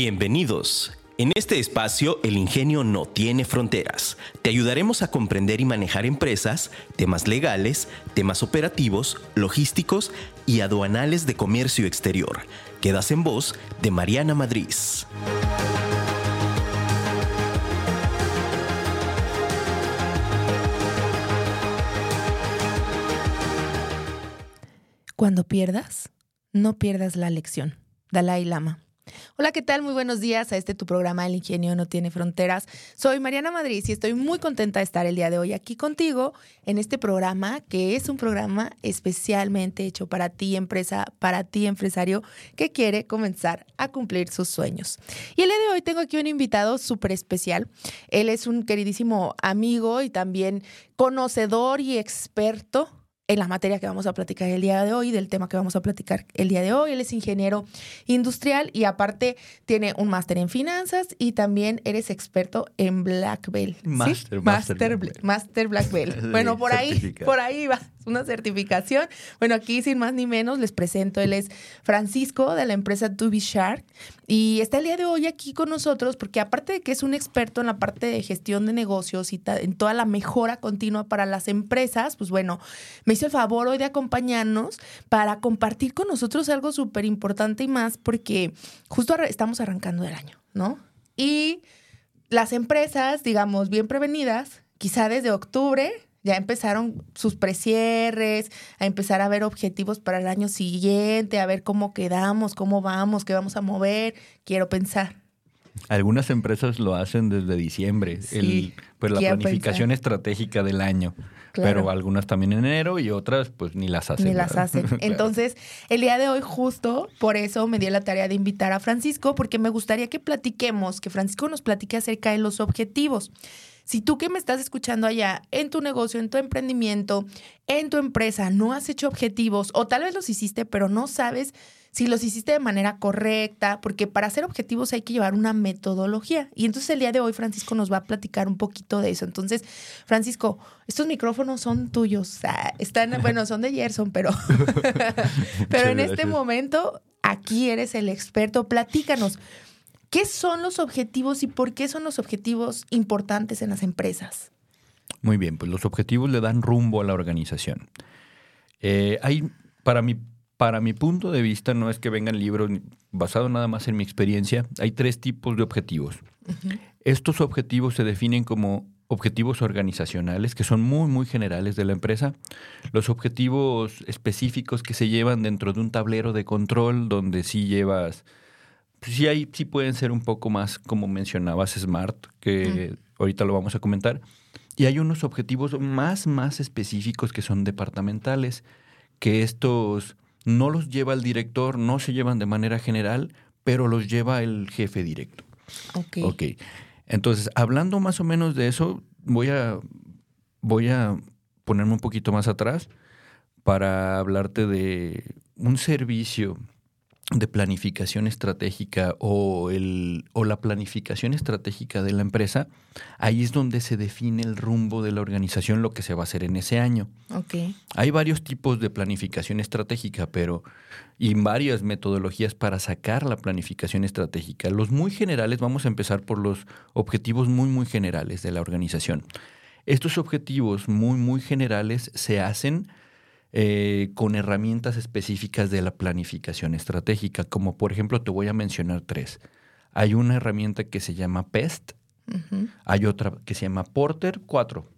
Bienvenidos. En este espacio, el ingenio no tiene fronteras. Te ayudaremos a comprender y manejar empresas, temas legales, temas operativos, logísticos y aduanales de comercio exterior. Quedas en voz de Mariana Madrid. Cuando pierdas, no pierdas la lección. Dalai Lama. Hola, ¿qué tal? Muy buenos días a este tu programa El Ingenio No Tiene Fronteras. Soy Mariana Madrid y estoy muy contenta de estar el día de hoy aquí contigo en este programa que es un programa especialmente hecho para ti, empresa, para ti, empresario, que quiere comenzar a cumplir sus sueños. Y el día de hoy tengo aquí un invitado súper especial. Él es un queridísimo amigo y también conocedor y experto en la materia que vamos a platicar el día de hoy, del tema que vamos a platicar el día de hoy. Él es ingeniero industrial y aparte tiene un máster en finanzas y también eres experto en Black Belt. Master, master, master, Black Belt. Bueno, por ahí, por ahí va una certificación. Bueno, aquí sin más ni menos les presento, él es Francisco de la empresa Tubi Shark y está el día de hoy aquí con nosotros porque aparte de que es un experto en la parte de gestión de negocios y en toda la mejora continua para las empresas, pues bueno, me hizo el favor hoy de acompañarnos para compartir con nosotros algo súper importante y más porque justo estamos arrancando el año, ¿no? Y las empresas, digamos, bien prevenidas, quizá desde octubre ya empezaron sus precierres, a empezar a ver objetivos para el año siguiente, a ver cómo quedamos, cómo vamos, qué vamos a mover, quiero pensar. Algunas empresas lo hacen desde diciembre, el, pues la planificación estratégica del año. Pero algunas también en enero y otras pues ni las hacen. Ni las hacen. Entonces, el día de hoy justo por eso me di la tarea de invitar a Francisco porque me gustaría que platiquemos, que Francisco nos platique acerca de los objetivos. Si tú que me estás escuchando allá en tu negocio, en tu emprendimiento, en tu empresa, no has hecho objetivos o tal vez los hiciste, pero no sabes si los hiciste de manera correcta, porque para hacer objetivos hay que llevar una metodología. Y entonces el día de hoy Francisco nos va a platicar un poquito de eso. Entonces, Francisco, estos micrófonos son tuyos. están, bueno, son de Gerson, pero, pero en este momento aquí eres el experto. Platícanos. ¿Qué son los objetivos y por qué son los objetivos importantes en las empresas? Muy bien, pues los objetivos le dan rumbo a la organización. Eh, hay, para mi, para mi punto de vista, no es que vengan libros basado nada más en mi experiencia, hay tres tipos de objetivos. Estos objetivos se definen como objetivos organizacionales, que son muy, muy generales de la empresa. Los objetivos específicos que se llevan dentro de un tablero de control, donde sí llevas sí, hay, sí pueden ser un poco más, como mencionabas, smart, que ahorita lo vamos a comentar. Y hay unos objetivos más, más específicos que son departamentales, que estos no los lleva el director, no se llevan de manera general, pero los lleva el jefe directo. Ok. Ok. Entonces, hablando más o menos de eso, voy a, voy a ponerme un poquito más atrás para hablarte de un servicio de planificación estratégica o, el, o la planificación estratégica de la empresa, ahí es donde se define el rumbo de la organización, lo que se va a hacer en ese año. Okay. Hay varios tipos de planificación estratégica, pero y varias metodologías para sacar la planificación estratégica. Los muy generales, vamos a empezar por los objetivos muy, muy generales de la organización. Estos objetivos muy, muy generales se hacen eh, con herramientas específicas de la planificación estratégica, como por ejemplo te voy a mencionar tres. Hay una herramienta que se llama PEST, hay otra que se llama Porter, cuatro.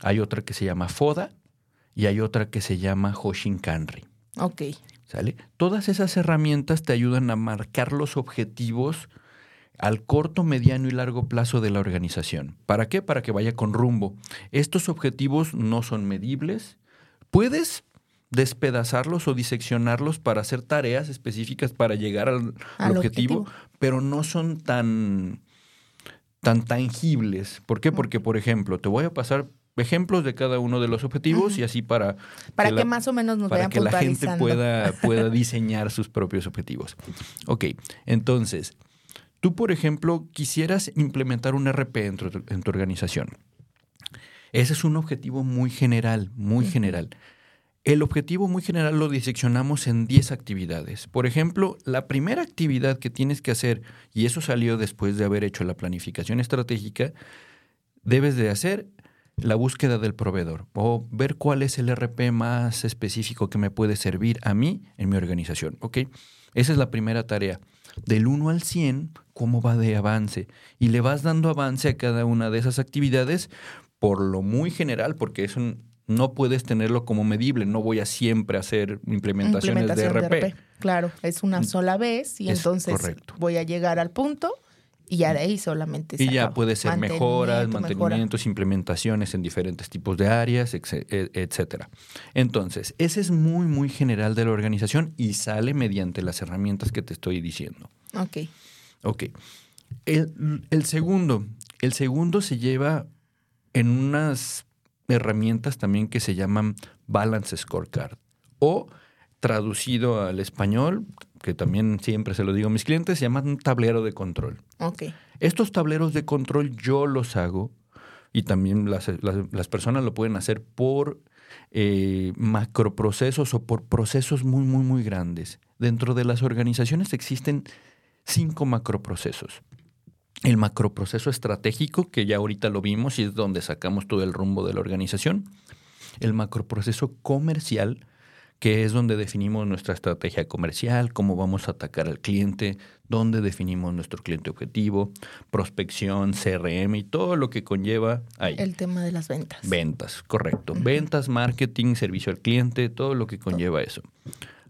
Hay otra que se llama FODA y hay otra que se llama Hoshinkanri. Ok. ¿Sale? Todas esas herramientas te ayudan a marcar los objetivos al corto, mediano y largo plazo de la organización. ¿Para qué? Para que vaya con rumbo. Estos objetivos no son medibles. Puedes despedazarlos o diseccionarlos para hacer tareas específicas para llegar al, objetivo, pero no son tan, tan tangibles. ¿Por qué? Porque, por ejemplo, te voy a pasar ejemplos de cada uno de los objetivos y así para para que, más o menos nos para que la gente pueda pueda diseñar sus propios objetivos. Ok, entonces tú por ejemplo quisieras implementar un RP en tu, en tu organización. Ese es un objetivo muy general, muy general el objetivo muy general lo diseccionamos en 10 actividades. Por ejemplo, la primera actividad que tienes que hacer, y eso salió después de haber hecho la planificación estratégica, debes de hacer la búsqueda del proveedor o ver cuál es el RP más específico que me puede servir a mí en mi organización. Esa es la primera tarea. Del 1 al 100, cómo va de avance. Y le vas dando avance a cada una de esas actividades por lo muy general, porque es un, no puedes tenerlo como medible. No voy a siempre hacer implementaciones de, RP. Claro, es una mm. sola vez y entonces voy a llegar al punto y ya de ahí solamente se Y ya puede ser mejoras, mantenimientos, implementaciones en diferentes tipos de áreas, e, etcétera. Entonces, ese es muy, muy general de la organización y sale mediante las herramientas que te estoy diciendo. Ok. Ok. El, el segundo, el segundo se lleva en unas herramientas también que se llaman Balance Scorecard o traducido al español, que también siempre se lo digo a mis clientes, se llaman un tablero de control. Okay. Estos tableros de control yo los hago y también las, personas lo pueden hacer por eh, macroprocesos o por procesos muy, muy, muy grandes. Dentro de las organizaciones existen cinco macroprocesos el macroproceso estratégico, que ya ahorita lo vimos y es donde sacamos todo el rumbo de la organización, el macroproceso comercial, que es donde definimos nuestra estrategia comercial, cómo vamos a atacar al cliente, dónde definimos nuestro cliente objetivo, prospección, CRM y todo lo que conlleva ahí. El tema de las ventas. Ventas, correcto. Ventas, marketing, servicio al cliente, todo lo que conlleva eso.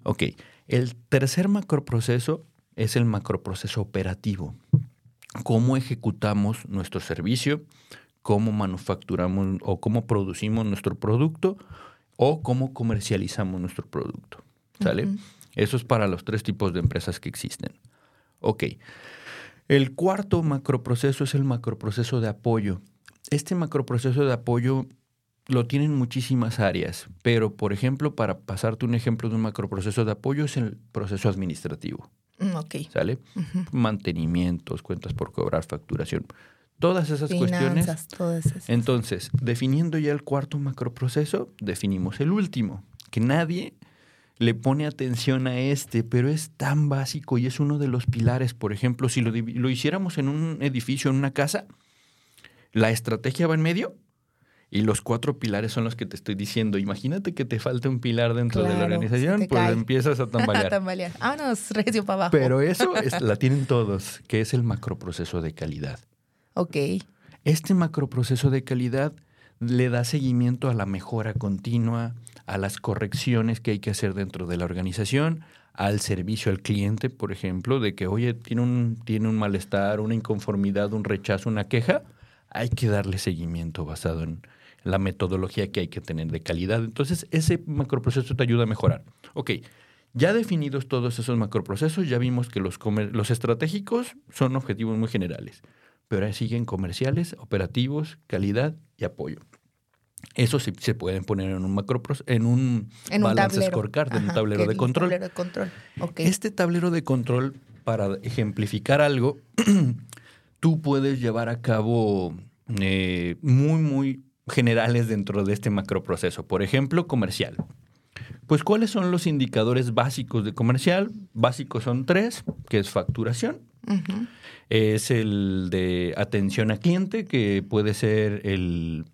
Ok, el tercer macroproceso es el macroproceso operativo cómo ejecutamos nuestro servicio, cómo manufacturamos o cómo producimos nuestro producto o cómo comercializamos nuestro producto. ¿Sale? Eso es para los tres tipos de empresas que existen. Ok. El cuarto macroproceso es el macroproceso de apoyo. Este macroproceso de apoyo lo tienen muchísimas áreas, pero por ejemplo, para pasarte un ejemplo de un macroproceso de apoyo es el proceso administrativo. Mm, ok. ¿Sale? Mantenimientos, cuentas por cobrar, facturación. Todas esas cuestiones. Todas esas. Entonces, definiendo ya el cuarto macroproceso, definimos el último, que nadie le pone atención a este, pero es tan básico y es uno de los pilares. Por ejemplo, si lo, lo hiciéramos en un edificio, en una casa, la estrategia va en medio y los cuatro pilares son los que te estoy diciendo. Imagínate que te falta un pilar dentro de la organización, pues empiezas a tambalear. a tambalear. Vámonos, recio para abajo. Pero eso la tienen todos, que es el macroproceso de calidad. Ok. Este macroproceso de calidad le da seguimiento a la mejora continua, a las correcciones que hay que hacer dentro de la organización, al servicio al cliente, por ejemplo, de que, oye, tiene un, tiene un malestar, una inconformidad, un rechazo, una queja, hay que darle seguimiento basado en, la metodología que hay que tener de calidad. Entonces, ese macroproceso te ayuda a mejorar. Ok, ya definidos todos esos macroprocesos, ya vimos que los, los estratégicos son objetivos muy generales, pero ahora siguen comerciales, operativos, calidad y apoyo. Eso sí se pueden poner en un macro en un, en balance scorecard, en un tablero de control. Tablero de control. Este tablero de control, para ejemplificar algo, tú puedes llevar a cabo eh, muy, muy generales dentro de este macroproceso. Por ejemplo, comercial. Pues, ¿cuáles son los indicadores básicos de comercial? Básicos son tres, que es facturación. Es el de atención al cliente, que puede ser el,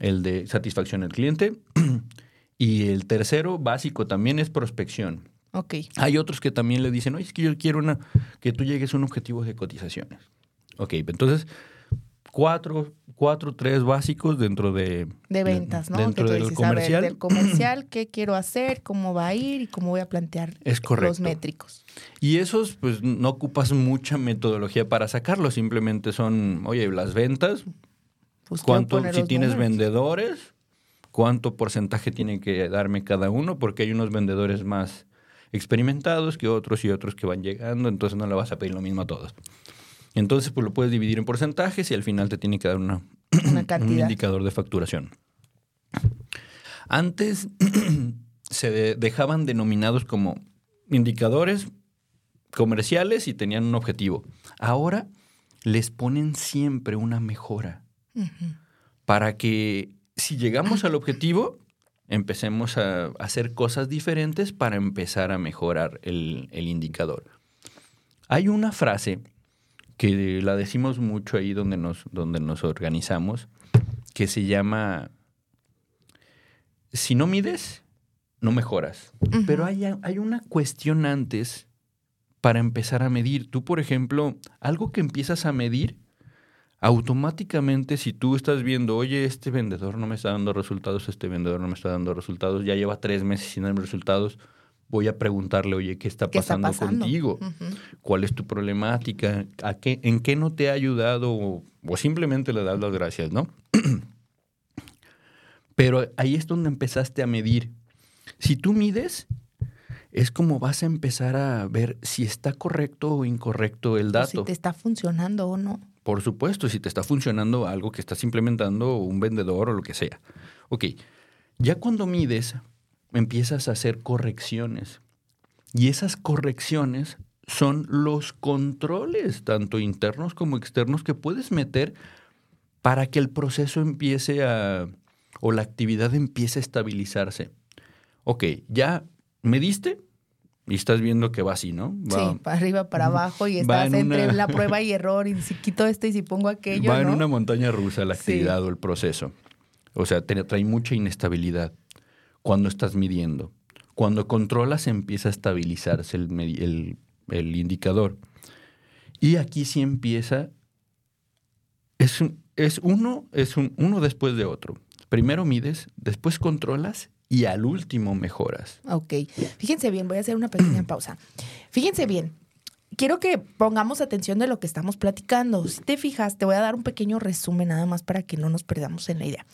el de satisfacción al cliente. y el tercero, básico, también es prospección. Okay. Hay otros que también le dicen, oye, es que yo quiero una, que tú llegues a un objetivo de cotizaciones. Ok, entonces cuatro, cuatro, tres básicos dentro de... De ventas, ¿no? Dentro del comercial. del comercial, qué quiero hacer, cómo va a ir y cómo voy a plantear los métricos. Y esos, pues, no ocupas mucha metodología para sacarlos. Simplemente son, oye, las ventas, pues cuánto, si tienes vendedores, cuánto porcentaje tiene que darme cada uno, porque hay unos vendedores más experimentados que otros y otros que van llegando, entonces no le vas a pedir lo mismo a todos. Entonces, pues lo puedes dividir en porcentajes y al final te tiene que dar una, un indicador de facturación. Antes se dejaban denominados como indicadores comerciales y tenían un objetivo. Ahora les ponen siempre una mejora para que si llegamos al objetivo, empecemos a hacer cosas diferentes para empezar a mejorar el, indicador. Hay una frase que la decimos mucho ahí donde nos, donde nos organizamos, que se llama, si no mides, no mejoras. Pero hay, hay una cuestión antes para empezar a medir. Tú, por ejemplo, algo que empiezas a medir automáticamente si tú estás viendo, oye, este vendedor no me está dando resultados, este vendedor no me está dando resultados, ya lleva tres meses sin darme resultados, voy a preguntarle, oye, ¿qué está pasando, contigo? ¿Cuál es tu problemática? ¿A qué, ¿En qué no te ha ayudado? O, simplemente le das las gracias, ¿no? Pero ahí es donde empezaste a medir. Si tú mides, es como vas a empezar a ver si está correcto o incorrecto el dato. si te está funcionando o no. Por supuesto, si te está funcionando algo que estás implementando, un vendedor o lo que sea. Ok, ya cuando mides, empiezas a hacer correcciones. Y esas correcciones son los controles, tanto internos como externos, que puedes meter para que el proceso empiece a, o la actividad empiece a estabilizarse. Ok, ya mediste, y estás viendo que va así, ¿no? sí, para arriba, para abajo y estás entre la prueba y error y si quito esto y si pongo aquello. Va en una montaña rusa la actividad o el proceso. O sea, trae mucha inestabilidad cuando estás midiendo. Cuando controlas empieza a estabilizarse el, el, indicador. Y aquí sí empieza, es, es uno, es un, uno después de otro. Primero mides, después controlas y al último mejoras. Ok. Fíjense bien, voy a hacer una pequeña pausa. Fíjense bien. Quiero que pongamos atención de lo que estamos platicando. Si te fijas, te voy a dar un pequeño resumen nada más para que no nos perdamos en la idea.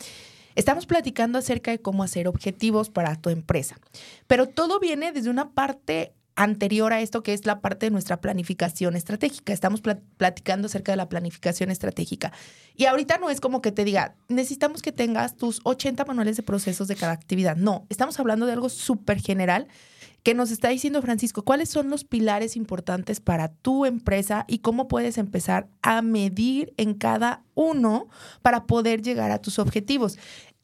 Estamos platicando acerca de cómo hacer objetivos para tu empresa, pero todo viene desde una parte anterior a esto que es la parte de nuestra planificación estratégica. Estamos platicando acerca de la planificación estratégica. Y ahorita no es como que te diga, necesitamos que tengas tus 80 manuales de procesos de cada actividad. No, estamos hablando de algo súper general que nos está diciendo Francisco, cuáles son los pilares importantes para tu empresa y cómo puedes empezar a medir en cada uno para poder llegar a tus objetivos.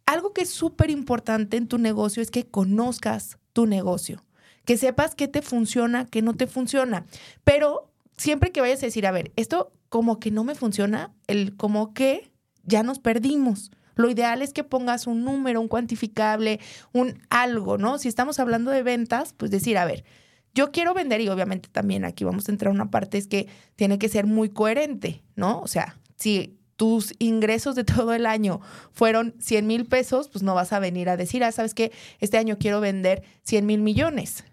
Algo que es súper importante en tu negocio es que conozcas tu negocio que sepas qué te funciona, qué no te funciona. Pero siempre que vayas a decir, a ver, esto como que no me funciona, el como que ya nos perdimos. Lo ideal es que pongas un número, un cuantificable, un algo, ¿no? Si estamos hablando de ventas, pues decir, a ver, yo quiero vender y obviamente también aquí vamos a entrar una parte, es que tiene que ser muy coherente, ¿no? O sea, si tus ingresos de todo el año fueron 100 mil pesos, pues no vas a venir a decir, ah, sabes que este año quiero vender 100 mil millones.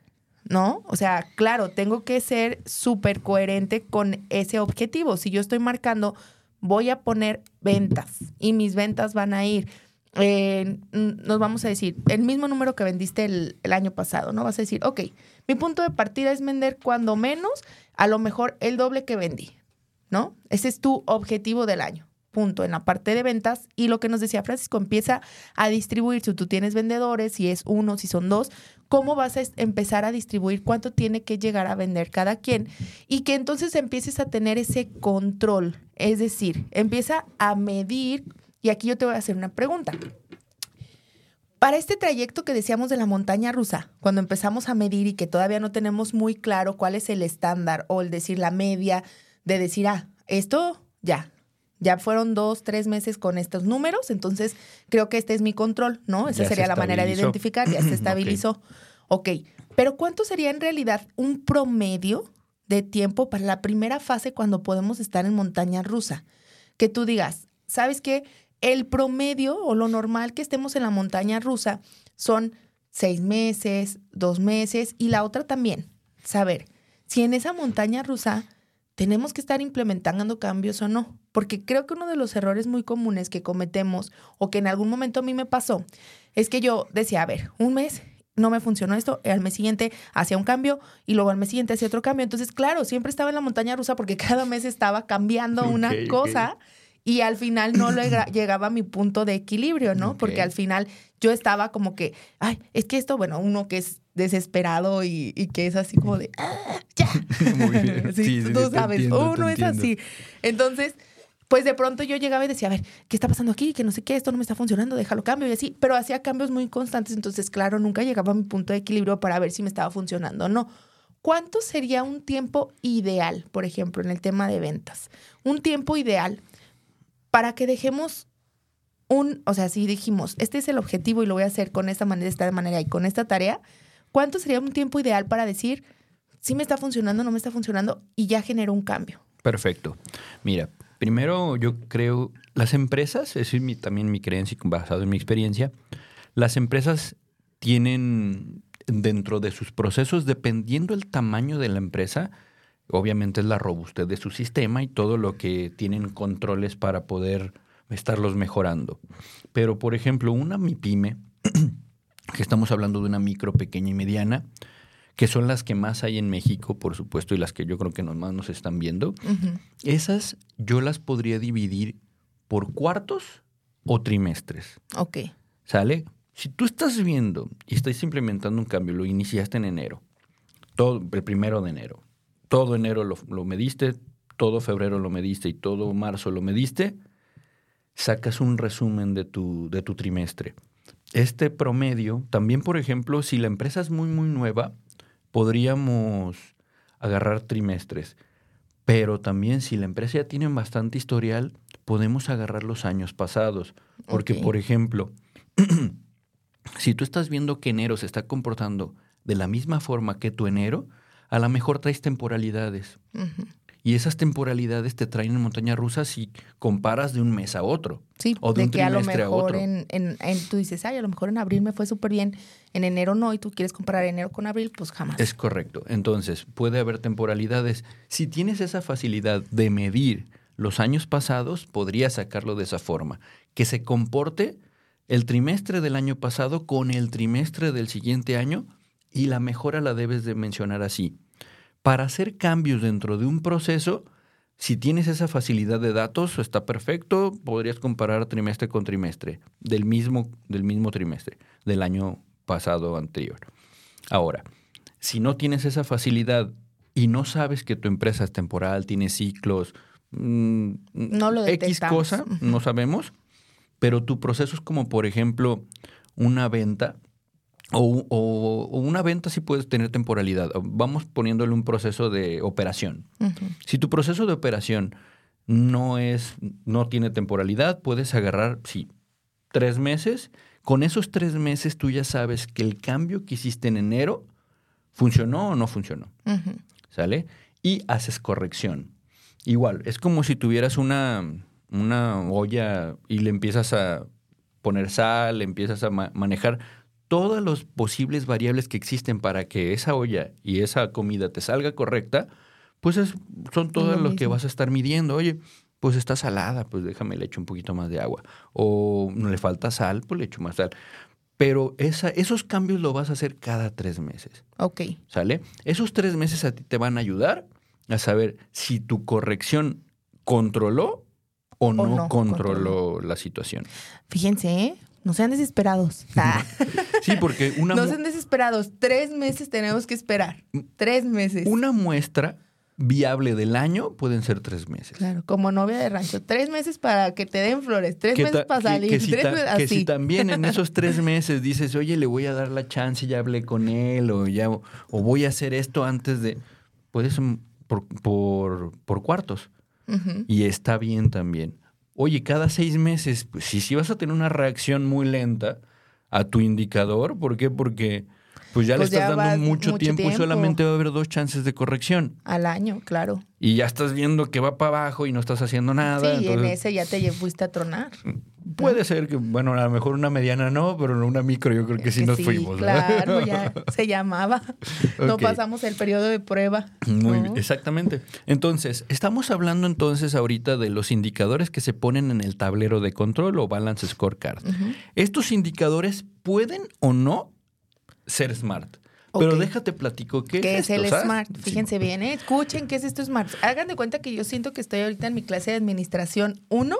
¿no? O sea, claro, tengo que ser súper coherente con ese objetivo. Si yo estoy marcando, voy a poner ventas y mis ventas van a ir. nos vamos a decir, el mismo número que vendiste el, el, año pasado, ¿no? Vas a decir, ok, mi punto de partida es vender cuando menos, a lo mejor el doble que vendí, ¿no? Ese es tu objetivo del año punto en la parte de ventas y lo que nos decía Francisco, empieza a distribuir, si tú tienes vendedores, si es uno, si son dos, cómo vas a empezar a distribuir, cuánto tiene que llegar a vender cada quien y que entonces empieces a tener ese control, es decir, empieza a medir y aquí yo te voy a hacer una pregunta. Para este trayecto que decíamos de la montaña rusa, cuando empezamos a medir y que todavía no tenemos muy claro cuál es el estándar o el decir la media de decir, ah, esto ya, ya fueron dos, tres meses con estos números, entonces creo que este es mi control, ¿no? Esa sería la manera de identificar, ya se estabilizó. ok, pero ¿cuánto sería en realidad un promedio de tiempo para la primera fase cuando podemos estar en montaña rusa? Que tú digas, ¿sabes qué? El promedio o lo normal que estemos en la montaña rusa son seis meses, dos meses y la otra también. Saber si en esa montaña rusa tenemos que estar implementando cambios o no. Porque creo que uno de los errores muy comunes que cometemos o que en algún momento a mí me pasó es que yo decía, a ver, un mes no me funcionó esto, al mes siguiente hacía un cambio y luego al mes siguiente hacía otro cambio. Entonces, claro, siempre estaba en la montaña rusa porque cada mes estaba cambiando una cosa y al final no llegaba a mi punto de equilibrio, ¿no? Porque al final yo estaba como que, ay, es que esto, bueno, uno que es desesperado y, que es así como de, ah, ya. Muy bien. sí, tú sabes, uno es así. Entonces, pues de pronto yo llegaba y decía, a ver, ¿qué está pasando aquí? Que no sé qué, esto no me está funcionando, déjalo cambio y así, pero hacía cambios muy constantes, entonces claro, nunca llegaba a mi punto de equilibrio para ver si me estaba funcionando o no. ¿Cuánto sería un tiempo ideal, por ejemplo, en el tema de ventas? Un tiempo ideal para que dejemos un, o sea, si dijimos, este es el objetivo y lo voy a hacer con esta manera, esta manera y con esta tarea, ¿cuánto sería un tiempo ideal para decir si me está funcionando, no me está funcionando y ya generó un cambio? Perfecto. Mira, Primero, yo creo, las empresas, eso es también mi creencia basado en mi experiencia, las empresas tienen dentro de sus procesos, dependiendo del tamaño de la empresa, obviamente es la robustez de su sistema y todo lo que tienen controles para poder estarlos mejorando. Pero, por ejemplo, una MIPYME, que estamos hablando de una micro, pequeña y mediana, que son las que más hay en México, por supuesto, y las que yo creo que más nos están viendo, esas yo las podría dividir por cuartos o trimestres. Ok. ¿Sale? Si tú estás viendo y estás implementando un cambio, lo iniciaste en enero, todo, el primero de enero, todo enero lo, lo mediste, todo febrero lo mediste y todo marzo lo mediste, sacas un resumen de tu, de tu trimestre. Este promedio, también por ejemplo, si la empresa es muy, muy nueva, podríamos agarrar trimestres. Pero también si la empresa ya tiene bastante historial, podemos agarrar los años pasados. Porque, por ejemplo, si tú estás viendo que enero se está comportando de la misma forma que tu enero, a lo mejor traes temporalidades. Y esas temporalidades te traen en montaña rusa si comparas de un mes a otro. Sí, o de, que a lo mejor En, en, tú dices, ay, a lo mejor en abril me fue súper bien, en enero no, y tú quieres comparar enero con abril, pues jamás. Es correcto. Entonces, puede haber temporalidades. Si tienes esa facilidad de medir los años pasados, podrías sacarlo de esa forma. Que se comporte el trimestre del año pasado con el trimestre del siguiente año y la mejora la debes de mencionar así. Para hacer cambios dentro de un proceso, si tienes esa facilidad de datos, está perfecto, podrías comparar trimestre con trimestre del mismo, del mismo trimestre, del año pasado anterior. Ahora, si no tienes esa facilidad y no sabes que tu empresa es temporal, tiene ciclos, mm, no lo X cosa, no sabemos, pero tu proceso es como, por ejemplo, una venta o, una venta sí puedes tener temporalidad. Vamos poniéndole un proceso de operación. Si tu proceso de operación no es, no tiene temporalidad, puedes agarrar, sí, tres meses. Con esos tres meses tú ya sabes que el cambio que hiciste en enero funcionó o no funcionó. ¿Sale? Y haces corrección. Igual, es como si tuvieras una, una olla y le empiezas a poner sal, le empiezas a manejar todas las posibles variables que existen para que esa olla y esa comida te salga correcta, pues son todas lo, que vas a estar midiendo. Oye, pues está salada, pues déjame le echo un poquito más de agua. O no le falta sal, pues le echo más sal. Pero esa, esos cambios lo vas a hacer cada tres meses. Ok. ¿Sale? Esos tres meses a ti te van a ayudar a saber si tu corrección controló o, no, controló, la situación. Fíjense, ¿eh? No sean desesperados. Ah. Sí, porque una... No sean desesperados. Tres meses tenemos que esperar. Tres meses. Una muestra viable del año pueden ser tres meses. Claro, como novia de rancho. Tres meses para que te den flores, tres meses para salir. Que, si, que si también en esos tres meses dices, oye, le voy a dar la chance, ya hablé con él, o ya, o voy a hacer esto antes de. Puedes por, por, por cuartos. Y está bien también. Oye, cada seis meses, pues si, si vas a tener una reacción muy lenta a tu indicador, ¿por qué? Porque pues ya le pues estás dando mucho, tiempo, y solamente va a haber dos chances de corrección. Al año, claro. Y ya estás viendo que va para abajo y no estás haciendo nada. Sí, en ese ya te fuiste a tronar. Puede ser que, bueno, a lo mejor una mediana no, pero una micro yo creo que sí nos fuimos. Claro, ya se llamaba. No pasamos el periodo de prueba. Muy bien, exactamente. Entonces, estamos hablando entonces ahorita de los indicadores que se ponen en el tablero de control o balance scorecard. Estos indicadores pueden o no ser smart. Pero déjate platico qué, ¿Qué es, el Smart. Fíjense bien, ¿eh? escuchen qué es esto Smart. Hagan de cuenta que yo siento que estoy ahorita en mi clase de administración 1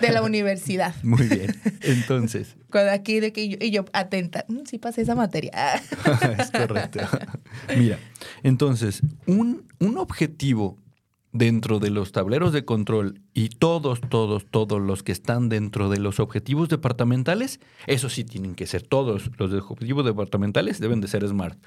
de la universidad. Muy bien. Entonces. Cuando aquí de que yo, y yo atenta, mm, sí pasé esa materia. es correcto. Mira, entonces, un, un objetivo dentro de los tableros de control y todos, todos, todos los que están dentro de los objetivos departamentales, eso sí tienen que ser todos los objetivos departamentales deben de ser smart.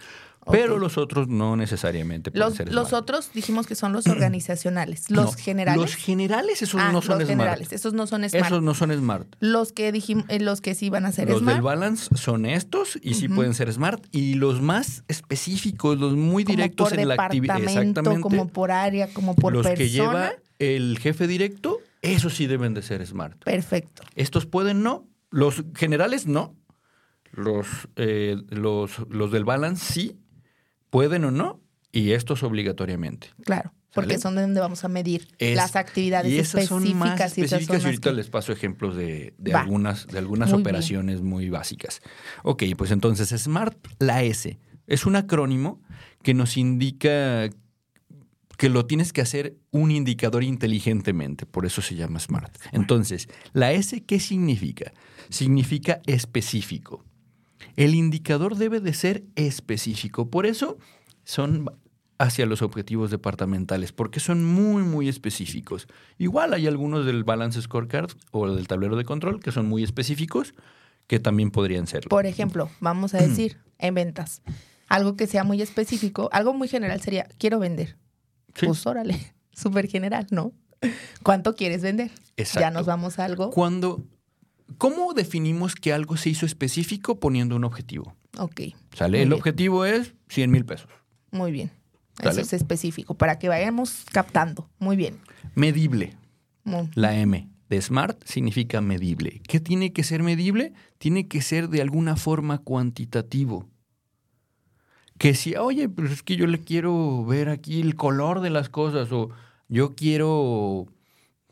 Pero los otros no necesariamente pueden los, ser Los otros dijimos que son los organizacionales. Los generales. Los generales, esos ah, no son los generales, esos no son smart. Esos no son smart. Los que dijimos, eh, los que sí van a ser smart. Los del balance son estos y sí pueden ser smart. Y los más específicos, los muy directos en la actividad. Exactamente. Como por área, como por los persona. que lleva el jefe directo, esos sí deben de ser smart. Perfecto. Estos pueden no. Los generales no. Los, eh, los, los del balance sí pueden o no, y estos obligatoriamente. Claro, porque son donde vamos a medir las actividades y esas específicas. Son más específicas y, ahorita les paso ejemplos de, algunas, de algunas operaciones muy básicas. Ok, pues entonces SMART, la S, es un acrónimo que nos indica que lo tienes que hacer un indicador inteligentemente, por eso se llama SMART. Entonces, la S, ¿qué significa? Significa específico. El indicador debe de ser específico. Por eso son hacia los objetivos departamentales, porque son muy, muy específicos. Igual hay algunos del Balance Scorecard o del tablero de control que son muy específicos, que también podrían serlo. Por ejemplo, vamos a decir, en ventas, algo que sea muy específico, algo muy general sería, quiero vender. Pues órale, súper general, ¿no? ¿Cuánto quieres vender? Exacto. Ya nos vamos a algo. Cuando ¿Cómo definimos que algo se hizo específico poniendo un objetivo? Ok. ¿Sale? El objetivo es 100 mil pesos. Muy bien. Eso es específico, para que vayamos captando. Muy bien. Medible. La M de SMART significa medible. ¿Qué tiene que ser medible? Tiene que ser de alguna forma cuantitativo. Que si, oye, pues es que yo le quiero ver aquí el color de las cosas o yo quiero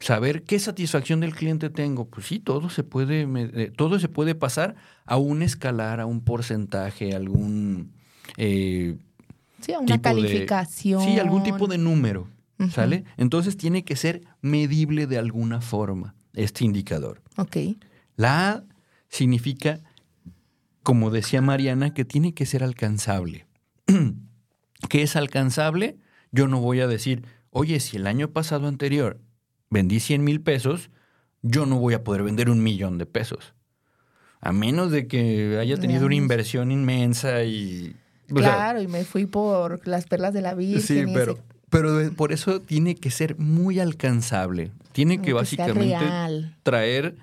saber qué satisfacción del cliente tengo. Pues sí, todo se puede, eh, todo se puede pasar a un escalar, a un porcentaje, algún eh, sí, a una calificación. sí, algún tipo de número. ¿Sale? Entonces tiene que ser medible de alguna forma este indicador. Ok. La A significa, como decía Mariana, que tiene que ser alcanzable. ¿Qué es alcanzable? Yo no voy a decir, oye, si el año pasado anterior vendí 100 mil pesos, yo no voy a poder vender un millón de pesos. A menos de que haya tenido una inversión inmensa y... Claro, y me fui por las perlas de la vida. Sí, pero, pero por eso tiene que ser muy alcanzable. Tiene que, básicamente traer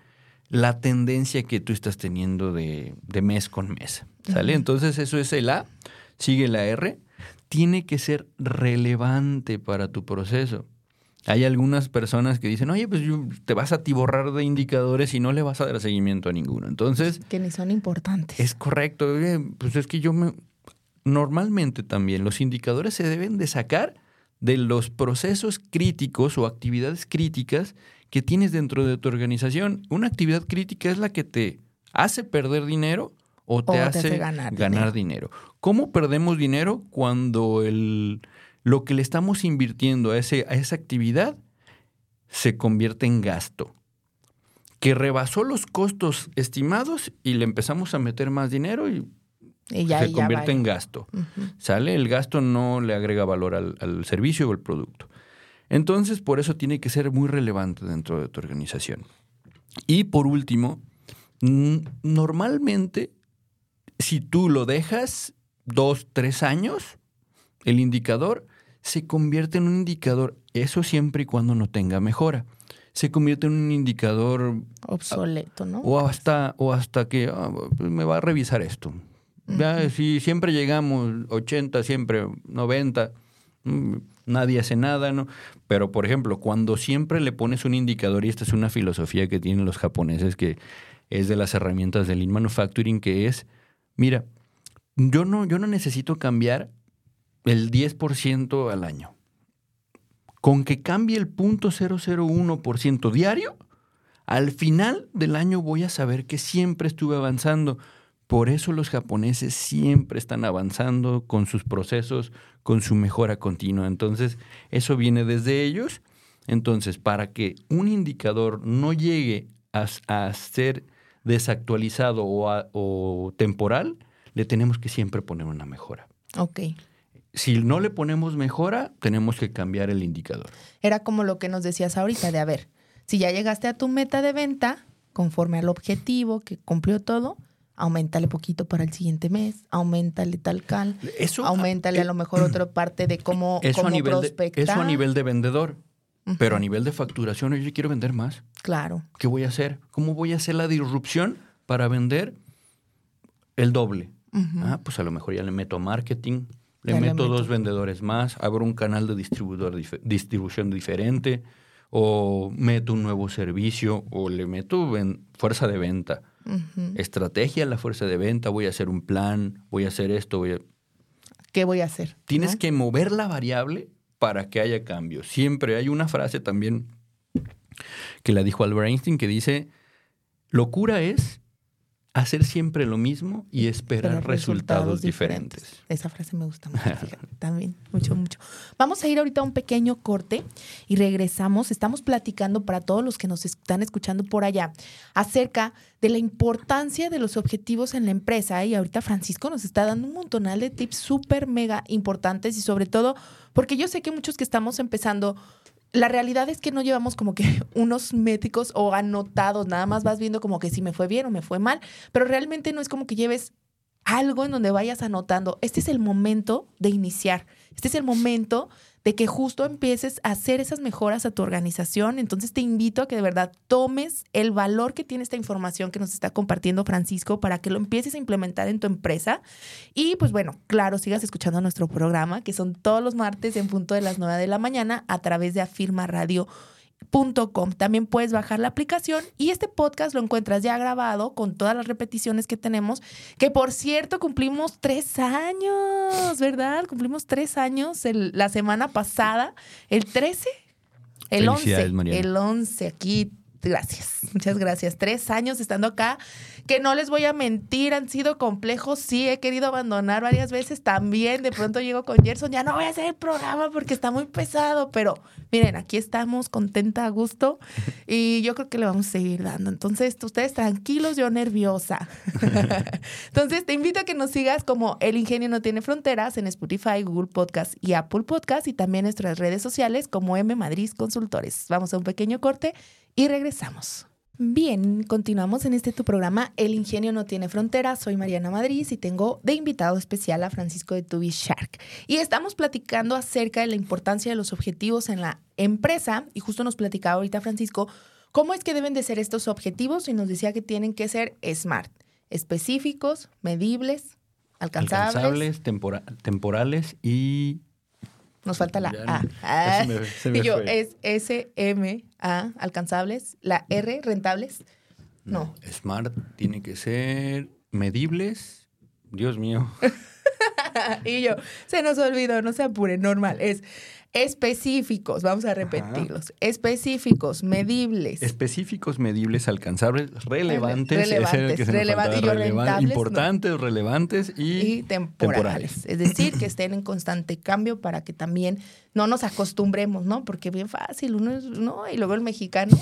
la tendencia que tú estás teniendo de, mes con mes. ¿Sale? Entonces eso es el A, sigue la R. Tiene que ser relevante para tu proceso. Hay algunas personas que dicen, oye, pues te vas a tiborrar de indicadores y no le vas a dar seguimiento a ninguno. Entonces... Que ni son importantes. Es correcto. pues es que yo me... Normalmente también los indicadores se deben de sacar de los procesos críticos o actividades críticas que tienes dentro de tu organización. Una actividad crítica es la que te hace perder dinero o te, hace, ganar, dinero. ¿Cómo perdemos dinero cuando el lo que le estamos invirtiendo a, ese, a esa actividad se convierte en gasto, que rebasó los costos estimados y le empezamos a meter más dinero y, se convierte en gasto. ¿Sale? El gasto no le agrega valor al, al servicio o al producto. Entonces, por eso tiene que ser muy relevante dentro de tu organización. Y por último, normalmente, si tú lo dejas dos, tres años, el indicador se convierte en un indicador, eso siempre y cuando no tenga mejora. Se convierte en un indicador obsoleto, ¿no? O hasta, o hasta que ah, pues me va a revisar esto. Si siempre llegamos 80, siempre 90, mm, nadie hace nada, ¿no? Pero, por ejemplo, cuando siempre le pones un indicador, y esta es una filosofía que tienen los japoneses, que es de las herramientas del Lean Manufacturing, que es, mira, yo no, yo no necesito cambiar el 10% al año. Con que cambie el 0.001% diario, al final del año voy a saber que siempre estuve avanzando. Por eso los japoneses siempre están avanzando con sus procesos, con su mejora continua. Entonces, eso viene desde ellos. Entonces, para que un indicador no llegue a, ser desactualizado o, o temporal, le tenemos que siempre poner una mejora. Ok. Si no le ponemos mejora, tenemos que cambiar el indicador. Era como lo que nos decías ahorita de, a ver, si ya llegaste a tu meta de venta, conforme al objetivo que cumplió todo, aumentale poquito para el siguiente mes, aumentale tal cal, eso, aumentale a, eh, lo mejor otra parte de cómo, eso a nivel De, eso a nivel de vendedor. Pero a nivel de facturación, yo quiero vender más. Claro. ¿Qué voy a hacer? ¿Cómo voy a hacer la disrupción para vender el doble? Ah, pues a lo mejor ya le meto marketing, le meto, dos vendedores más, abro un canal de distribuidor, distribución diferente, o meto un nuevo servicio, o le meto fuerza de venta. Estrategia en la fuerza de venta, voy a hacer un plan, voy a hacer esto, voy a... ¿Qué voy a hacer? Tienes que mover la variable para que haya cambio. Siempre hay una frase también que la dijo Albert Einstein que dice, locura es hacer siempre lo mismo y esperar resultados, diferentes. Esa frase me gusta mucho, también, mucho, mucho. Vamos a ir ahorita a un pequeño corte y regresamos. Estamos platicando para todos los que nos están escuchando por allá acerca de la importancia de los objetivos en la empresa. Y ahorita Francisco nos está dando un montonal de tips súper mega importantes y sobre todo porque yo sé que muchos que estamos empezando la realidad es que no llevamos como que unos métricos o anotados, nada más vas viendo como que si me fue bien o me fue mal, pero realmente no es como que lleves algo en donde vayas anotando. Este es el momento de iniciar, este es el momento de que justo empieces a hacer esas mejoras a tu organización. Entonces te invito a que de verdad tomes el valor que tiene esta información que nos está compartiendo Francisco para que lo empieces a implementar en tu empresa. Y pues bueno, claro, sigas escuchando nuestro programa, que son todos los martes en punto de las 9 de la mañana a través de Afirma Radio Com. También puedes bajar la aplicación y este podcast lo encuentras ya grabado con todas las repeticiones que tenemos, que por cierto cumplimos tres años, ¿verdad? Cumplimos tres años la semana pasada, el 13, el 11, el 11 aquí. Gracias, muchas gracias. Tres años estando acá que no les voy a mentir, han sido complejos, sí, he querido abandonar varias veces también, de pronto llego con Gerson, ya no voy a hacer el programa porque está muy pesado, pero miren, aquí estamos, contenta, a gusto, y yo creo que le vamos a seguir dando. Entonces, ustedes tranquilos, yo nerviosa. Entonces, te invito a que nos sigas como El Ingenio No Tiene Fronteras en Spotify, Google Podcast y Apple Podcast, y también nuestras redes sociales como M Madrid Consultores. Vamos a un pequeño corte y regresamos. Bien, continuamos en este tu programa El Ingenio no tiene fronteras. Soy Mariana Madrid y tengo de invitado especial a Francisco de Tubi Shark. Y estamos platicando acerca de la importancia de los objetivos en la empresa y justo nos platicaba ahorita Francisco cómo es que deben de ser estos objetivos y nos decía que tienen que ser SMART, específicos, medibles, alcanzables, alcanzables temporales y nos falta la A. Ah, y yo, es S, M, A, alcanzables. La R, rentables. No. Smart tiene que ser medibles. Dios mío. y yo, se nos olvidó, no se apure, normal. Es específicos, vamos a repetirlos, específicos, medibles. Específicos, medibles, alcanzables, relevantes, relevantes, relevantes importantes, relevantes y, temporales. Es decir, que estén en constante cambio para que también no nos acostumbremos, ¿no? Porque bien fácil, uno es, ¿no? Y luego el mexicano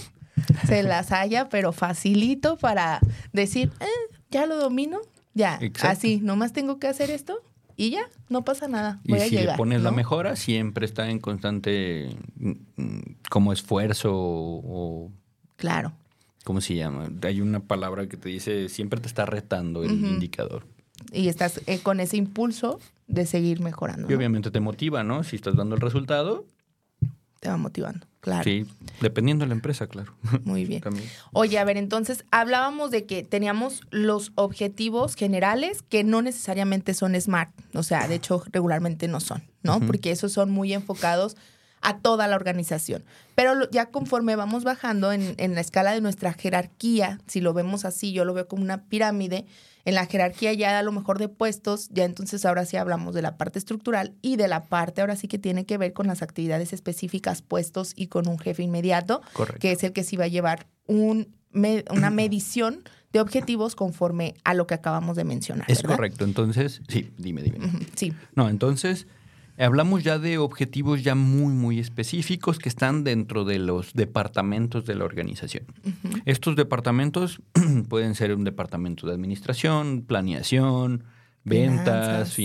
se las haya, pero facilito para decir, eh, ya lo domino, ya, así, nomás tengo que hacer esto y ya, no pasa nada. y si le pones la mejora, siempre está en constante mm, mm, como esfuerzo o... Claro. ¿Cómo se llama? Hay una palabra que te dice, siempre te está retando el indicador. Y estás eh, con ese impulso de seguir mejorando. Y obviamente te motiva, ¿no? Si estás dando el resultado. Te va motivando. Claro. Sí, dependiendo de la empresa, claro. Muy bien. Oye, a ver, entonces hablábamos de que teníamos los objetivos generales que no necesariamente son SMART, o sea, de hecho regularmente no son, ¿no? Porque esos son muy enfocados a toda la organización. Pero ya conforme vamos bajando en, en la escala de nuestra jerarquía, si lo vemos así, yo lo veo como una pirámide, en la jerarquía ya a lo mejor de puestos, ya entonces ahora sí hablamos de la parte estructural y de la parte ahora sí que tiene que ver con las actividades específicas puestos y con un jefe inmediato, que es el que sí va a llevar un, una medición de objetivos conforme a lo que acabamos de mencionar. Es correcto, entonces, sí, dime, dime. Sí. No, entonces Hablamos ya de objetivos ya muy, muy específicos que están dentro de los departamentos de la organización. Estos departamentos pueden ser un departamento de administración, planeación, ventas,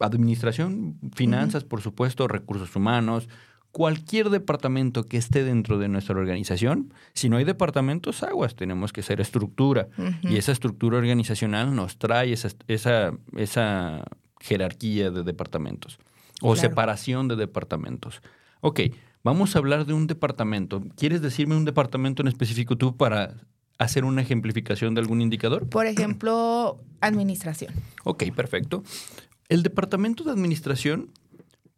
administración, finanzas, por supuesto, recursos humanos, cualquier departamento que esté dentro de nuestra organización, si no hay departamentos, aguas, tenemos que ser estructura. Y esa estructura organizacional nos trae esa, esa, jerarquía de departamentos o separación de departamentos. Ok, vamos a hablar de un departamento. ¿Quieres decirme un departamento en específico tú para hacer una ejemplificación de algún indicador? Por ejemplo, administración. Ok, perfecto. El departamento de administración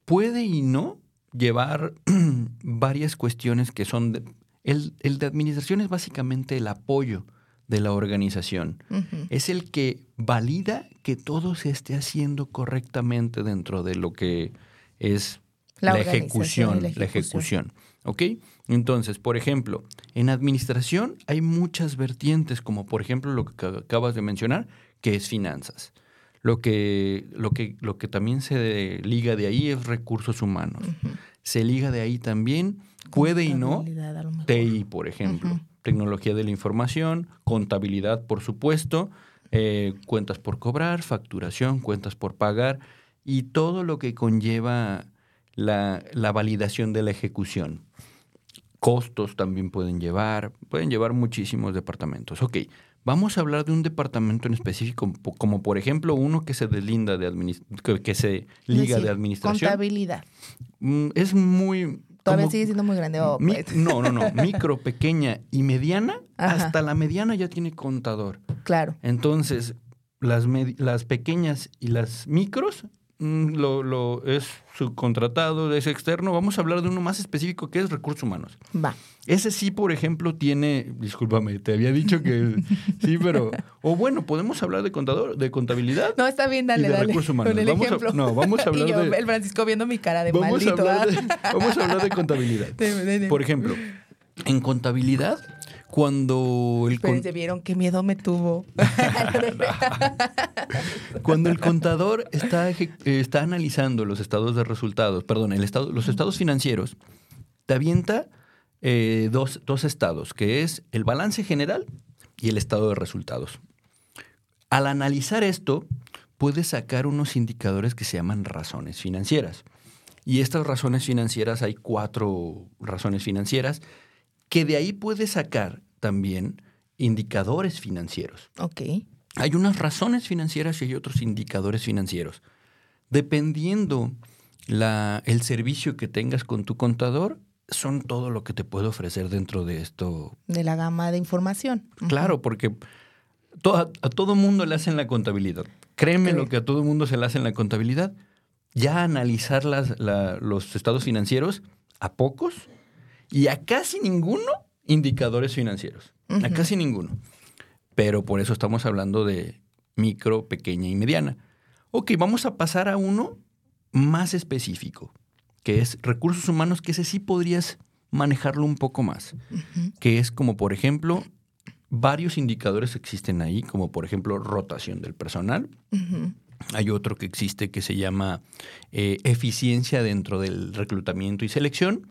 puede y no llevar varias cuestiones que son... el, de administración es básicamente el apoyo de la organización. Es el que valida que todo se esté haciendo correctamente dentro de lo que es la, ejecución, la ejecución. ¿Ok? Entonces, por ejemplo, en administración hay muchas vertientes, como por ejemplo lo que acabas de mencionar, que es finanzas. Lo que, lo que, lo que también se liga de ahí es recursos humanos. Se liga de ahí también, puede y no, TI, por ejemplo, tecnología de la información, contabilidad, por supuesto, eh, cuentas por cobrar, facturación, cuentas por pagar y todo lo que conlleva la, la validación de la ejecución. Costos también pueden llevar, pueden llevar muchísimos departamentos. Ok, Vamos a hablar de un departamento en específico, como por ejemplo uno que se deslinda de que se liga de administración. Contabilidad. Mm, es muy. Todavía sigue siendo muy grande. Oh, pues. No, no, no. Micro, pequeña y mediana. Hasta la mediana ya tiene contador. Claro. Entonces, las, las pequeñas y las micros lo, lo es subcontratado, es externo. Vamos a hablar de uno más específico que es recursos humanos. Va. Ese sí, por ejemplo, tiene, discúlpame, te había dicho que sí, pero, o bueno, podemos hablar de contador, de contabilidad. No, está bien, dale, de recursos humanos. Con el vamos ejemplo. A, no, vamos a hablar de. El Francisco viendo mi cara de vamos maldito. A de, vamos a hablar de contabilidad. Por ejemplo, en contabilidad cuando el Pero se vieron qué miedo me tuvo. Cuando el contador está, está analizando los estados de resultados, perdón, el estado, los estados financieros, te avienta eh, dos, dos estados, que es el balance general y el estado de resultados. Al analizar esto, puedes sacar unos indicadores que se llaman razones financieras. Y estas razones financieras, hay cuatro razones financieras, que de ahí puedes sacar también indicadores financieros. Ok. Hay unas razones financieras y hay otros indicadores financieros. Dependiendo la, el servicio que tengas con tu contador, son todo lo que te puedo ofrecer dentro de esto. De la gama de información. Claro, porque a todo mundo le hacen la contabilidad. Créeme lo que a todo mundo se le hace en la contabilidad. Ya analizar las, los estados financieros, a pocos, y a casi ninguno indicadores financieros. A casi ninguno. Pero por eso estamos hablando de micro, pequeña y mediana. Ok, vamos a pasar a uno más específico, que es recursos humanos, que ese sí podrías manejarlo un poco más. Que es como, por ejemplo, varios indicadores existen ahí, como por ejemplo rotación del personal. Hay otro que existe que se llama eh, eficiencia dentro del reclutamiento y selección.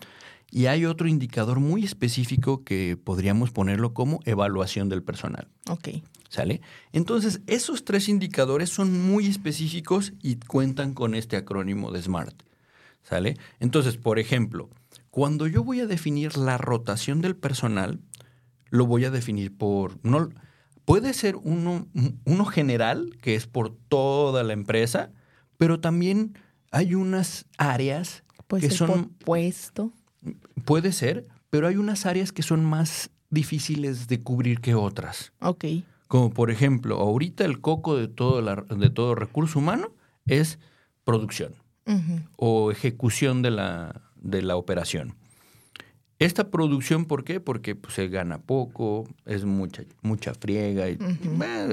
Y hay otro indicador muy específico que podríamos ponerlo como evaluación del personal. Ok. ¿Sale? Entonces, esos tres indicadores son muy específicos y cuentan con este acrónimo de SMART. ¿Sale? Entonces, por ejemplo, cuando yo voy a definir la rotación del personal, lo voy a definir por... No, puede ser uno, uno general, que es por toda la empresa, pero también hay unas áreas que son... Por puesto. Puede ser, pero hay unas áreas que son más difíciles de cubrir que otras. Ok. Como por ejemplo, ahorita el coco de todo, de todo recurso humano es producción o ejecución de la, de la operación. Esta producción, ¿por qué? Porque pues, se gana poco, es mucha, mucha friega, y,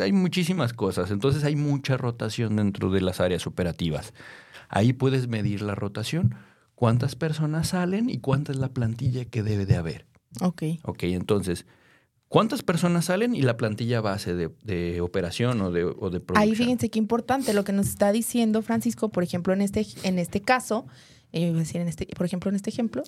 hay muchísimas cosas. Entonces hay mucha rotación dentro de las áreas operativas. Ahí puedes medir la rotación cuántas personas salen y cuánta es la plantilla que debe de haber. Ok. Ok, entonces, ¿cuántas personas salen y la plantilla base de, operación o de, o de, producción? Ahí fíjense qué importante lo que nos está diciendo Francisco, por ejemplo, en este, en este caso, eh, decir en este, por ejemplo, en este ejemplo,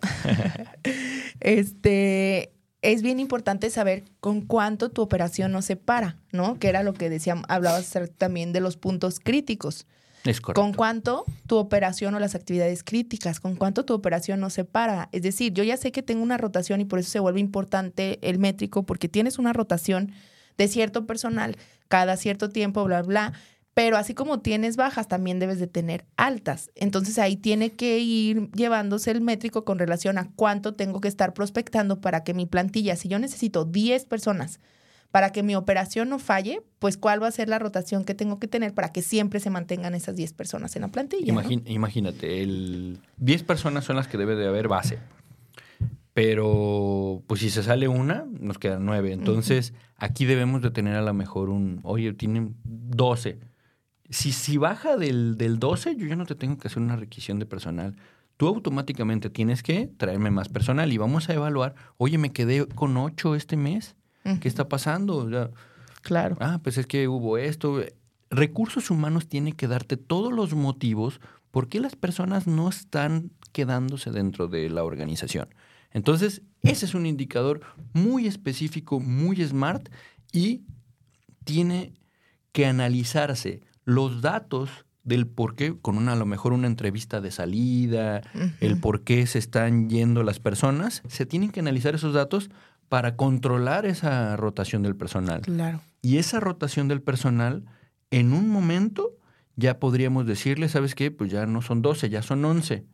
este, es bien importante saber con cuánto tu operación no se para, ¿no? Que era lo que decíamos, hablabas también de los puntos críticos. Es correcto. ¿Con cuánto tu operación o las actividades críticas? ¿Con cuánto tu operación no se para? Es decir, yo ya sé que tengo una rotación y por eso se vuelve importante el métrico, porque tienes una rotación de cierto personal cada cierto tiempo, bla, bla. Pero así como tienes bajas, también debes de tener altas. Entonces ahí tiene que ir llevándose el métrico con relación a cuánto tengo que estar prospectando para que mi plantilla, si yo necesito 10 personas para que mi operación no falle, pues cuál va a ser la rotación que tengo que tener para que siempre se mantengan esas 10 personas en la plantilla. Imagínate, el 10 personas son las que debe de haber base. Pero, pues si se sale una, nos quedan 9. Entonces, aquí debemos de tener a lo mejor un, oye, tienen 12. Si, si baja del, del 12, yo ya no te tengo que hacer una requisición de personal tú automáticamente tienes que traerme más personal y vamos a evaluar, oye, me quedé con 8 este mes. ¿Qué está pasando? claro. Ah, pues es que hubo esto. Recursos humanos tiene que darte todos los motivos por qué las personas no están quedándose dentro de la organización. Entonces, ese es un indicador muy específico, muy smart y tiene que analizarse los datos del por qué, con una, a lo mejor una entrevista de salida, el por qué se están yendo las personas, se tienen que analizar esos datos para controlar esa rotación del personal. Claro. Y esa rotación del personal, en un momento, ya podríamos decirle, ¿sabes qué? Pues ya no son 12, ya son 11.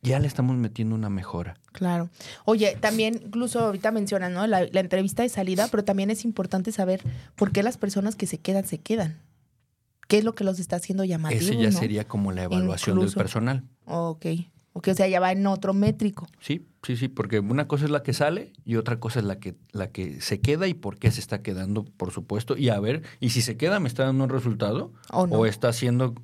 Ya le estamos metiendo una mejora. Claro. Oye, también, incluso ahorita mencionan, ¿no? La, entrevista de salida, pero también es importante saber por qué las personas que se quedan, se quedan. ¿Qué es lo que los está haciendo llamativos? Ese ya sería como la evaluación del personal. Ok. Ok, o sea, ya va en otro métrico. Sí, sí, sí, porque una cosa es la que sale y otra cosa es la que, la que se queda y por qué se está quedando, por supuesto. Y a ver, y si se queda, ¿me está dando un resultado? ¿O, no? o está haciendo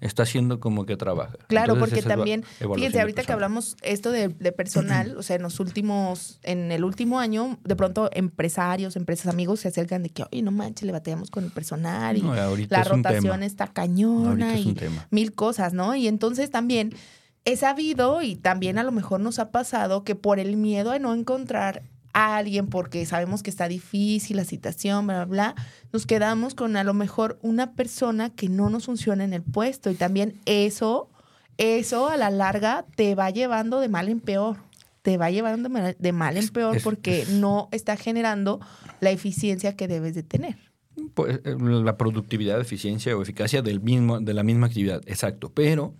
está haciendo como que trabaja. Claro, porque también, fíjense, ahorita que hablamos esto de, personal, o sea, en los últimos, en el último año, de pronto empresarios, empresas, amigos se acercan de que, oye, no manches, le batallamos con el personal y la rotación está cañona y mil cosas, ¿no? Y entonces también he sabido y también a lo mejor nos ha pasado que por el miedo a no encontrar a alguien, porque sabemos que está difícil la situación, bla, bla, bla, nos quedamos con a lo mejor una persona que no nos funciona en el puesto. Y también eso, eso a la larga te va llevando de mal en peor. Te va llevando de mal en peor porque no está generando la eficiencia que debes de tener. Pues, eh, la productividad, eficiencia o eficacia del mismo, de la misma actividad, exacto. Pero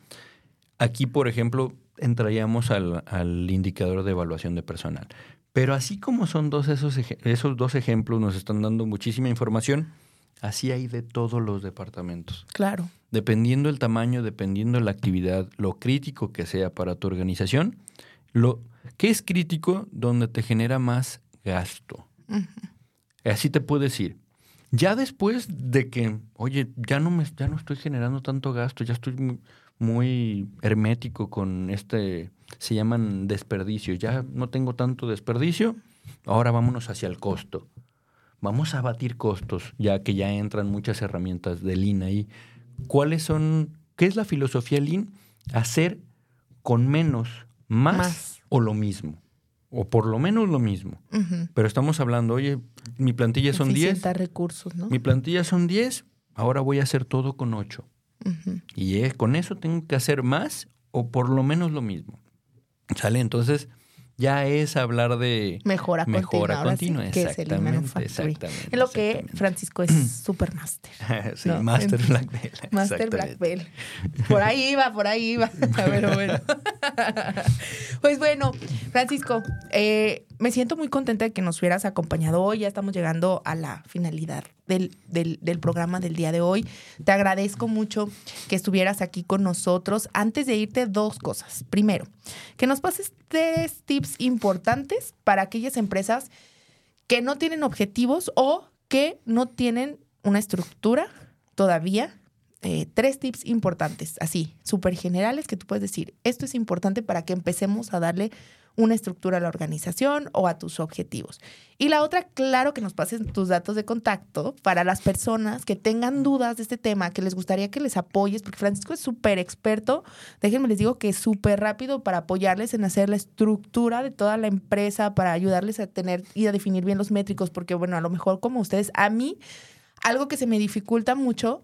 Aquí, por ejemplo, entraríamos al, indicador de evaluación de personal. Pero así como son dos esos, esos dos ejemplos, nos están dando muchísima información, así hay de todos los departamentos. Claro. Dependiendo el tamaño, dependiendo la actividad, lo crítico que sea para tu organización, lo que es crítico donde te genera más gasto. Así te puedo decir. Ya después de que, oye, ya no me, ya no estoy generando tanto gasto, ya estoy muy hermético con este, se llaman desperdicios. Ya no tengo tanto desperdicio, ahora vámonos hacia el costo. Vamos a batir costos, ya que ya entran muchas herramientas de Lean ahí. ¿Cuáles son, qué es la filosofía Lean? Hacer con menos, más, o lo mismo. O por lo menos lo mismo. Pero estamos hablando, oye, mi plantilla son 10. recursos, ¿no? Mi plantilla son 10, ahora voy a hacer todo con 8. Y con eso tengo que hacer más o por lo menos lo mismo. ¿Sale? Entonces, ya es hablar de mejora, mejora continua. exactamente, exactamente. En lo que Francisco es supermaster. sí, Master Black Belt. Master Black Belt. Por ahí iba, por ahí iba. Pero bueno. pues bueno, Francisco, eh, me siento muy contenta de que nos hubieras acompañado hoy. Ya estamos llegando a la finalidad del, del, programa del día de hoy. Te agradezco mucho que estuvieras aquí con nosotros. Antes de irte, dos cosas. Primero, que nos pases tres tips importantes para aquellas empresas que no tienen objetivos o que no tienen una estructura todavía. Eh, tres tips importantes, así, súper generales, que tú puedes decir, esto es importante para que empecemos a darle una estructura a la organización o a tus objetivos. Y la otra, claro que nos pasen tus datos de contacto para las personas que tengan dudas de este tema, que les gustaría que les apoyes, porque Francisco es súper experto. Déjenme les digo que es súper rápido para apoyarles en hacer la estructura de toda la empresa, para ayudarles a tener y a definir bien los métricos, porque bueno, a lo mejor como ustedes, a mí, algo que se me dificulta mucho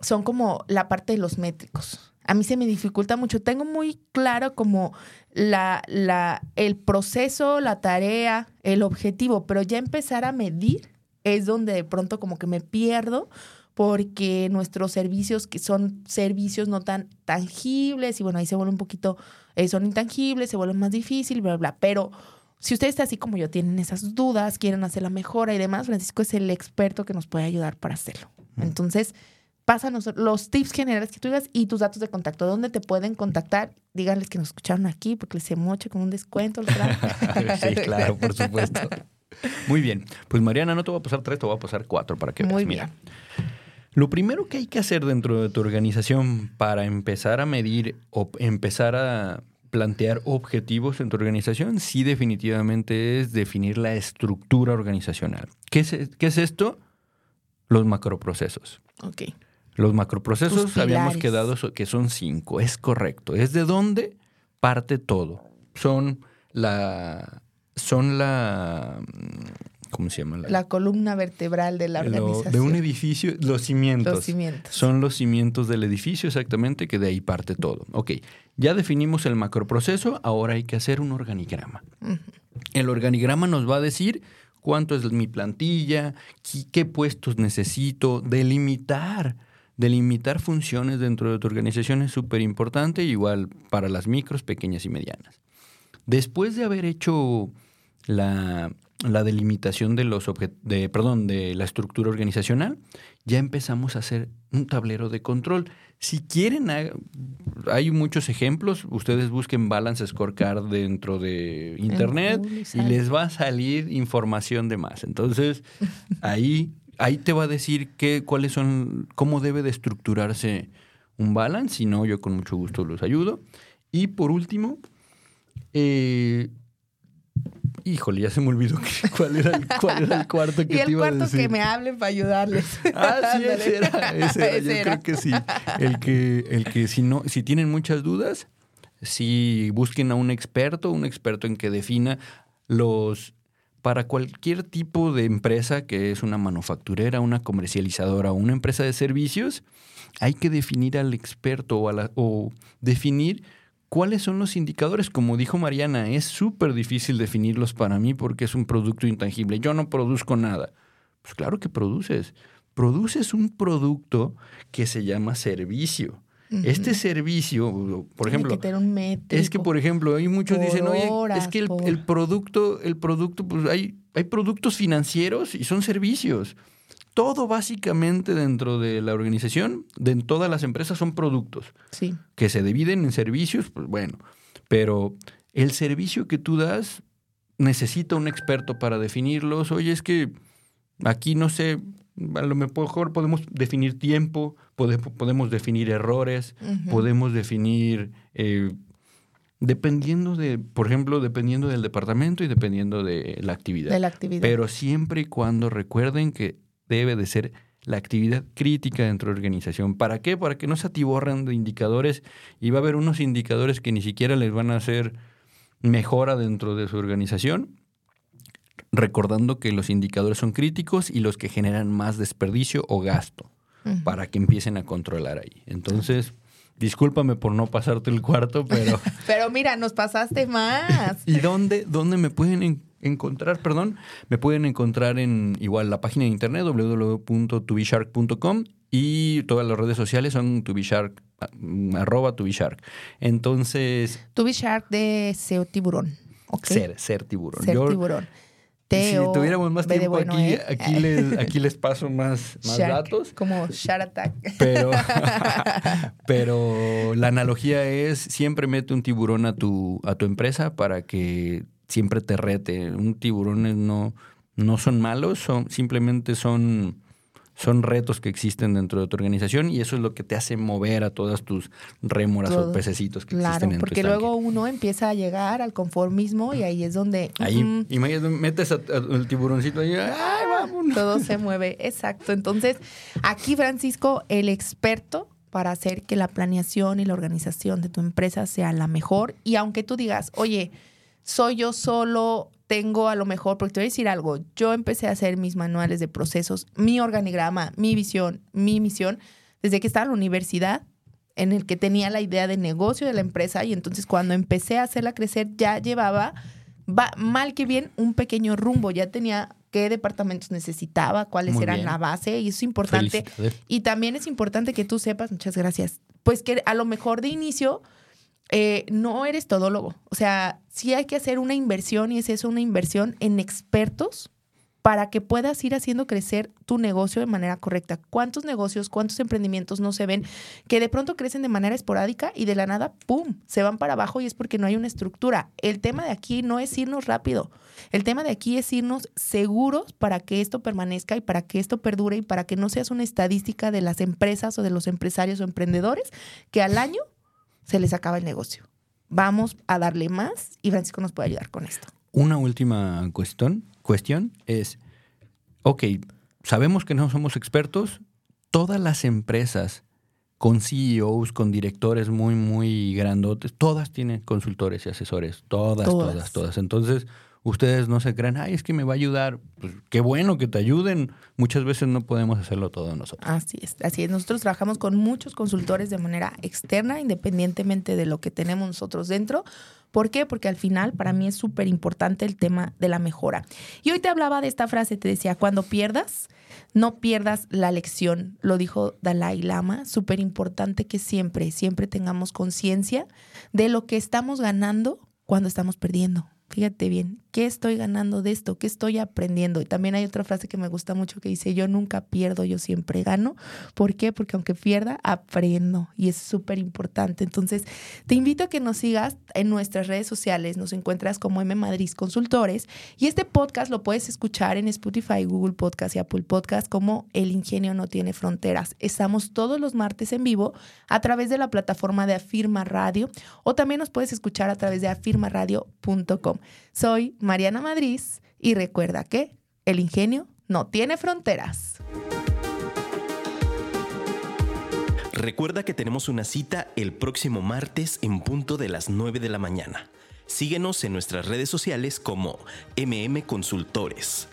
son como la parte de los métricos. A mí se me dificulta mucho. Tengo muy claro como la, la, el proceso, la tarea, el objetivo, pero ya empezar a medir es donde de pronto como que me pierdo porque nuestros servicios, que son servicios no tan tangibles, y bueno, ahí se vuelve un poquito, eh, son intangibles, se vuelven más difícil, bla, bla, pero si ustedes así como yo tienen esas dudas, quieren hacer la mejora y demás, Francisco es el experto que nos puede ayudar para hacerlo. Entonces, pásanos los tips generales que tú digas y tus datos de contacto. ¿Dónde te pueden contactar? Díganles que nos escucharon aquí porque les se moche con un descuento. sí, claro, por supuesto. Muy bien. Pues Mariana, no te voy a pasar tres, te voy a pasar cuatro para que Muy Mira, lo primero que hay que hacer dentro de tu organización para empezar a medir o empezar a plantear objetivos en tu organización, sí definitivamente es definir la estructura organizacional. ¿Qué es, qué es esto? Los macroprocesos. Ok. Los macroprocesos habíamos quedado que son cinco, es correcto. Es de dónde parte todo. Son la, son la, ¿cómo se llama? La, columna vertebral de la organización. de un edificio, los cimientos. Los cimientos. Son los cimientos del edificio exactamente, que de ahí parte todo. Ok, ya definimos el macroproceso, ahora hay que hacer un organigrama. El organigrama nos va a decir cuánto es mi plantilla, qué puestos necesito, delimitar. Delimitar funciones dentro de tu organización es súper importante, igual para las micros, pequeñas y medianas. Después de haber hecho la, delimitación de los de, perdón, de la estructura organizacional, ya empezamos a hacer un tablero de control. Si quieren, hay muchos ejemplos. Ustedes busquen Balance Scorecard dentro de Internet y les va a salir información de más. Entonces, ahí, ahí te va a decir qué, cuáles son, cómo debe de estructurarse un balance. Si no, yo con mucho gusto los ayudo. Y por último, eh, Híjole, ya se me olvidó cuál era el, cuarto que y el cuarto que me hablen para ayudarles. Ah, sí, ese era. Ese Yo creo que sí. El que, el que si no, si tienen muchas dudas, si busquen a un experto, un experto en que defina los para cualquier tipo de empresa que es una manufacturera, una comercializadora o una empresa de servicios, hay que definir al experto o, o definir ¿Cuáles son los indicadores? Como dijo Mariana, es súper difícil definirlos para mí porque es un producto intangible. Yo no produzco nada. Pues claro que produces. Produces un producto que se llama servicio. Este servicio, por ejemplo, es que por ejemplo, hay muchos dicen, oye, es que el, producto, el producto, pues hay, hay productos financieros y son servicios todo básicamente dentro de la organización, de todas las empresas son productos. Sí. Que se dividen en servicios, pues bueno, pero el servicio que tú das necesita un experto para definirlos. Oye, es que aquí no sé, a lo mejor podemos definir tiempo, podemos definir errores, podemos definir, eh, dependiendo de, por ejemplo, dependiendo del departamento y dependiendo de la actividad. De la actividad. Pero siempre y cuando recuerden que debe de ser la actividad crítica dentro de la organización. ¿Para qué? Para que no se atiborren de indicadores y va a haber unos indicadores que ni siquiera les van a hacer mejora dentro de su organización, recordando que los indicadores son críticos y los que generan más desperdicio o gasto, para que empiecen a controlar ahí. Entonces, Discúlpame por no pasarte el cuarto, pero... pero mira, nos pasaste más. ¿Y dónde, dónde me pueden encontrar? Perdón, me pueden encontrar en igual la página de internet www.tubishark.com y todas las redes sociales son tubishark, mm, arroba tubishark. Entonces... Tubishark de SEO Tiburón. Ser, ser tiburón. Ser tiburón si tuviéramos más tiempo aquí, ¿eh? aquí, les, aquí les paso más, más datos. Como Shark Attack. Pero, pero la analogía es siempre mete un tiburón a tu, a tu empresa para que siempre te rete. Un tiburón no, no son malos, son, simplemente son son retos que existen dentro de tu organización y eso es lo que te hace mover a todas tus rémoras o pececitos que existen en porque luego uno empieza a llegar al conformismo y ahí es donde... Ahí, metes al tiburoncito y ¡ay! Todo se mueve, exacto. Entonces, aquí Francisco, el experto para hacer que la planeación y la organización de tu empresa sea la mejor y aunque tú digas, oye, soy yo solo, tengo a lo mejor, porque te voy a decir algo, yo empecé a hacer mis manuales de procesos, mi organigrama, mi visión, mi misión, desde que estaba en la universidad, en el que tenía la idea de negocio de la empresa y entonces cuando empecé a hacerla crecer ya llevaba, mal que bien, un pequeño rumbo, ya tenía qué departamentos necesitaba, cuáles eran la base y eso es importante. Y también es importante que tú sepas, muchas gracias, pues que a lo mejor de inicio... Eh, no eres todólogo. O sea, sí hay que hacer una inversión y es eso, una inversión en expertos para que puedas ir haciendo crecer tu negocio de manera correcta. ¿Cuántos negocios, cuántos emprendimientos no se ven que de pronto crecen de manera esporádica y de la nada, ¡pum!, se van para abajo y es porque no hay una estructura. El tema de aquí no es irnos rápido. El tema de aquí es irnos seguros para que esto permanezca y para que esto perdure y para que no seas una estadística de las empresas o de los empresarios o emprendedores que al año se les acaba el negocio. Vamos a darle más y Francisco nos puede ayudar con esto. Una última cuestión cuestión es, ok, sabemos que no somos expertos, todas las empresas con CEOs, con directores muy, muy grandotes, todas tienen consultores y asesores, todas, todas, todas. Entonces, ustedes no se crean, ay, es que me va a ayudar. Pues qué bueno que te ayuden. Muchas veces no podemos hacerlo todo nosotros. Así es, así es. Nosotros trabajamos con muchos consultores de manera externa, independientemente de lo que tenemos nosotros dentro. ¿Por qué? Porque al final para mí es súper importante el tema de la mejora. Y hoy te hablaba de esta frase, te decía, cuando pierdas, no pierdas la lección. Lo dijo Dalai Lama, súper importante que siempre, siempre tengamos conciencia de lo que estamos ganando cuando estamos perdiendo. Fíjate bien, ¿qué estoy ganando de esto? ¿Qué estoy aprendiendo? Y también hay otra frase que me gusta mucho que dice, yo nunca pierdo, yo siempre gano. ¿Por qué? Porque aunque pierda, aprendo y es súper importante. Entonces, te invito a que nos sigas en nuestras redes sociales. Nos encuentras como M Madrid Consultores y este podcast lo puedes escuchar en Spotify, Google Podcast y Apple Podcast como El Ingenio no tiene fronteras. Estamos todos los martes en vivo a través de la plataforma de Afirma Radio o también nos puedes escuchar a través de afirmaradio.com. Soy Mariana Madrid y recuerda que el ingenio no tiene fronteras. Recuerda que tenemos una cita el próximo martes en punto de las 9 de la mañana. Síguenos en nuestras redes sociales como MM Consultores.